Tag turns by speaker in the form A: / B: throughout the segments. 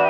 A: Bye.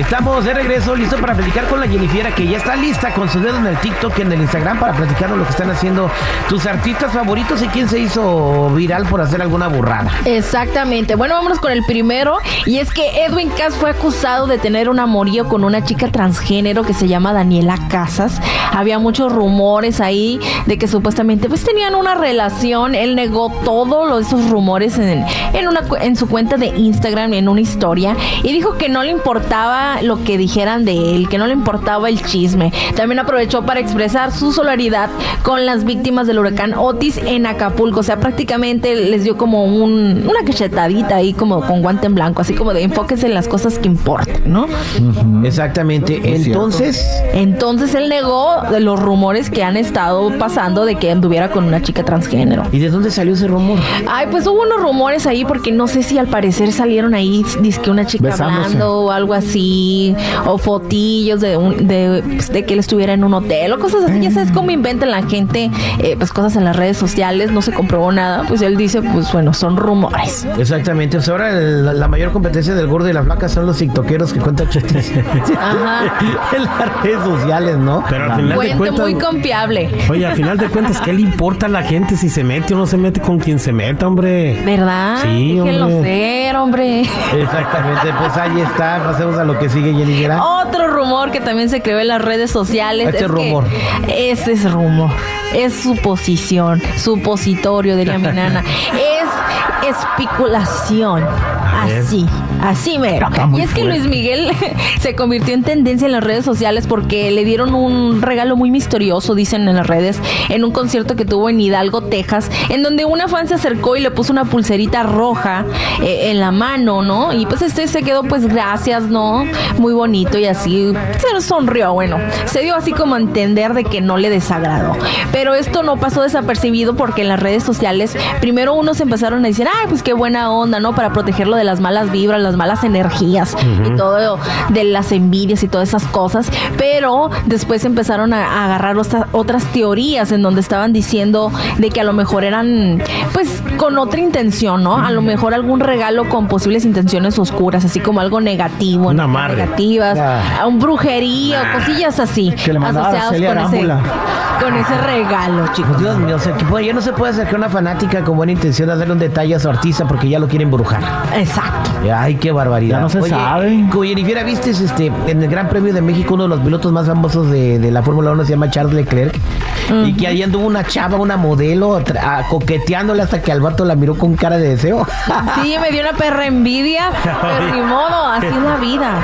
B: Estamos de regreso, listo para platicar con la Jennifiera, que ya está lista con su dedo en el TikTok y en el Instagram para platicarnos lo que están haciendo tus artistas favoritos y quién se hizo viral por hacer alguna burrada.
C: Exactamente. Bueno, vámonos con el primero. Y es que Edwin Cass fue acusado de tener un amorío con una chica transgénero que se llama Daniela Casas. Había muchos rumores ahí de que supuestamente pues tenían una relación. Él negó todos esos rumores en, en, una, en su cuenta de Instagram, en una historia. Y dijo que no le importaba lo que dijeran de él, que no le importaba el chisme. También aprovechó para expresar su solidaridad con las víctimas del huracán Otis en Acapulco. O sea, prácticamente les dio como un, una cachetadita ahí, como con guante en blanco, así como de enfóquese en las cosas que importan, ¿no?
B: Exactamente. Entonces.
C: Entonces él negó los rumores que han estado pasando de que anduviera con una chica transgénero.
B: ¿Y de dónde salió ese rumor?
C: Ay, pues hubo unos rumores ahí porque no sé si al parecer salieron ahí, dice que una chica hablando o algo así o fotillos de, de, pues, de, que él estuviera en un hotel o cosas así. Ya sabes cómo inventan la gente eh, pues cosas en las redes sociales, no se comprobó nada. Pues él dice, pues bueno, son rumores.
B: Exactamente. Pues ahora la mayor competencia del gordo y la flaca son los tiktokeros que cuentan chistes Ajá. en las redes sociales, ¿no?
C: Pero al final de cuentas, muy confiable.
D: Oye, al final de cuentas, ¿qué le importa a la gente si se mete o no se mete con quien se meta, hombre?
C: ¿Verdad?
D: Sí,
C: hombre. ser, hombre.
B: Exactamente. Pues ahí está. Pasemos a lo que sigue, Jenny
C: Otro rumor que también se creó en las redes sociales.
B: Este es rumor.
C: ese es rumor. Es suposición, supositorio, diría mi nana. Es especulación. Así, así mero. Y es que Luis Miguel se convirtió en tendencia en las redes sociales porque le dieron un regalo muy misterioso, dicen en las redes, en un concierto que tuvo en Hidalgo, Texas, en donde una fan se acercó y le puso una pulserita roja eh, en la mano, ¿no? Y pues este se quedó pues gracias, ¿no? Muy bonito y así se sonrió, bueno, se dio así como a entender de que no le desagradó. Pero esto no pasó desapercibido porque en las redes sociales primero unos empezaron a decir, ay, pues qué buena onda, ¿no? Para protegerlo de las malas vibras, las malas energías y todo de las envidias y todas esas cosas. Pero después empezaron a, agarrar otras teorías en donde estaban diciendo de que a lo mejor eran, pues, con otra intención, ¿no? A lo mejor algún regalo con posibles intenciones oscuras, así como algo negativo,
D: Una
C: negativas, a un brujería, o cosillas así, asociadas con ese, con ese regalo, chicos.
B: Dios mío, o sea, que ya no se puede acercar una fanática con buena intención a darle un detalle a su artista porque ya lo quieren embrujar.
C: Exacto.
B: Ay, qué barbaridad.
D: Ya no se sabe.
B: Oye, ni fiera, viste este, en el Gran Premio de México, uno de los pilotos más famosos de, de la Fórmula 1 se llama Charles Leclerc. Y que ahí anduvo una chava, una modelo, coqueteándole hasta que al vato la miró con cara de deseo.
C: Sí, me dio una perra envidia, pero ni modo, así es la vida.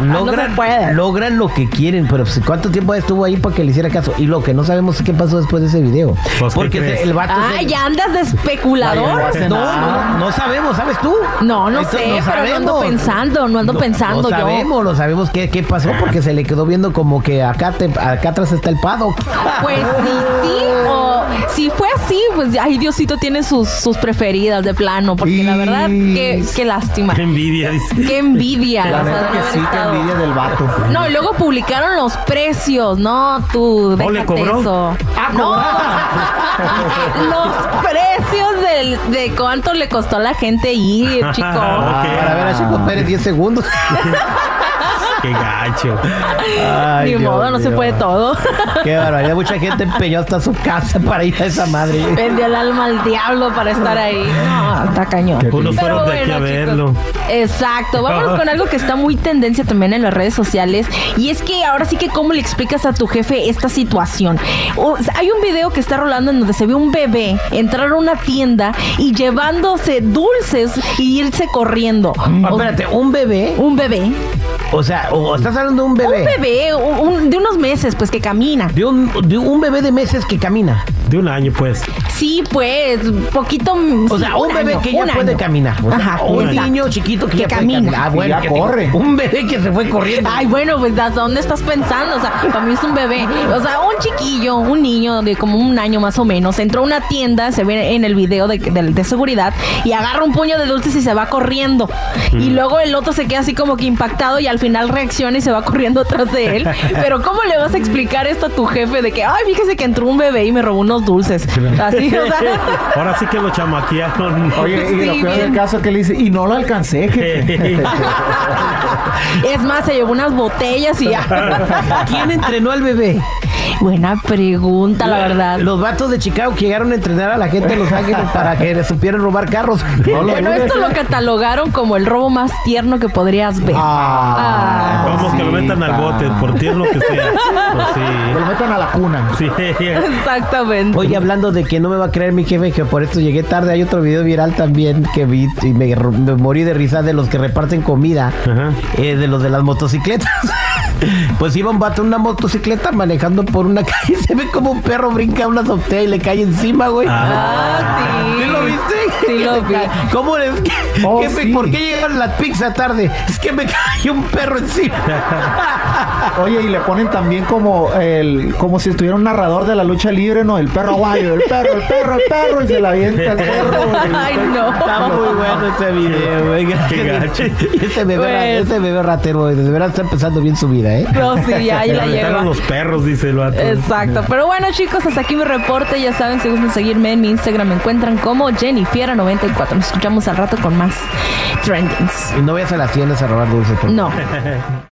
B: logran, logran lo que quieren, pero pues, ¿cuánto tiempo estuvo ahí para que le hiciera caso? Y lo que no sabemos es qué pasó después de ese video.
D: Pues,
B: Porque el vato.
C: Ah, ya andas de especulador.
B: No, no, no, sabemos, ¿sabes tú?
C: No, no sé, pero no ando pensando, no ando pensando
B: yo.
C: Lo
B: sabemos, lo sabemos qué, qué pasó porque se le quedó viendo como que acá, te, acá atrás está el paddock.
C: Pues sí, sí, o si fue así, pues ay, Diosito tiene sus, sus preferidas de plano, porque la verdad, qué, qué lástima.
D: Qué envidia, dice.
C: Qué envidia.
B: La verdad que sí, qué envidia del vato.
C: No, y luego publicaron los precios, ¿no? Tú,
D: ¿No le cobró?
C: Eso.
B: Ah,
C: no. los precios del, de cuánto le costó a la gente ir, chico.
B: Ah, okay. Para ver a Chico Pérez 10 segundos.
D: Qué gacho.
B: Ay,
C: Ni
B: Dios
C: modo, no se puede todo.
B: Qué barbaridad. Mucha gente empeñó hasta su casa para ir a esa madre.
C: Vendió el alma al diablo para estar ahí. No, está cañón.
D: Unos de aquí a verlo.
C: Exacto. Vámonos con algo que está muy tendencia también en las redes sociales. Y es que ahora sí que cómo le explicas a tu jefe esta situación. O sea, hay un video que está rolando en donde se ve un bebé entrar a una tienda y llevándose dulces y irse corriendo. O-
B: espérate, un bebé.
C: un bebé.
B: O sea, o estás hablando de un bebé.
C: Un bebé un- un- de unos meses, pues que camina.
B: De un, de un bebé de meses que camina.
D: De un año, pues.
C: Sí, pues, poquito.
B: O sea, un bebé que ya puede caminar. O sea,
C: Ajá,
B: un
C: exacto.
B: niño chiquito que,
C: Que
B: ya puede
C: camina.
B: caminar. Ah,
E: Y
B: bueno,
E: ya
B: que
E: corre.
B: Un bebé que se fue corriendo.
C: Ay, bueno, pues ¿a dónde estás pensando? O sea, para mí es un bebé. O sea, un chiquillo, un niño de como un año más o menos, entró a una tienda, se ve en el video de, de- de seguridad, y agarra un puño de dulces y se va corriendo. Y luego el otro se queda así como que impactado y al final reacciona y se va corriendo atrás de él. Pero ¿cómo le vas a explicar esto a tu jefe de que, ay, fíjese que entró un bebé y me robó unos dulces? Así, o sea.
D: Ahora sí que lo chamaquearon.
E: Oye, y lo peor
C: bien.
E: del caso es que le dice, y no lo alcancé, jefe.
C: Es más, se llevó unas botellas y ya.
B: ¿Quién entrenó al bebé?
C: Buena pregunta, la verdad.
B: Los vatos de Chicago que llegaron a entrenar a la gente de Los Ángeles para que le supieran robar carros. No lo
C: Bueno, esto lo catalogaron como el robo más tierno que podrías ver.
E: Ah,
D: Vamos, que lo metan al bote, por tierno que sea. Pues
E: Que lo metan a la cuna.
D: Sí.
C: Exactamente.
B: Oye, hablando de que no me va a creer mi jefe que por esto llegué tarde, hay otro video viral también que vi y me, me morí de risa de los que reparten comida, eh, de los de las motocicletas. Pues iba un vato en una motocicleta manejando por una calle, se ve como un perro brinca una azotea y le cae encima, güey.
C: Ah, sí.
B: ¿Sí lo viste?
C: Sí lo vi.
B: ¿Cómo es que,
E: Oh, sí.
B: por qué llegaron las pizzas tarde? Es que me cayó un perro encima.
E: Oye, y le ponen también como el, como si estuviera un narrador de la lucha libre, ¿no? El perro aguayo, el perro, el perro, el perro, y se la avienta el perro. güey.
C: Ay, no.
B: Está muy bueno ese video, güey.
D: Qué gacho.
B: Ese bebé,
C: Bueno.
B: ese bebé ratero, güey, de verdad está empezando bien su vida, ¿eh?
C: No, sí, ya, ahí la lleva.
D: los perros, dice el vato.
C: Exacto. Pero bueno, chicos, hasta aquí mi reporte. Ya saben, si gustan seguirme en mi Instagram, me encuentran como Jennifiera94. Nos escuchamos al rato con más trendings.
B: Y no vayas a las tiendas a robar dulces. por
C: No.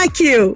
A: like you.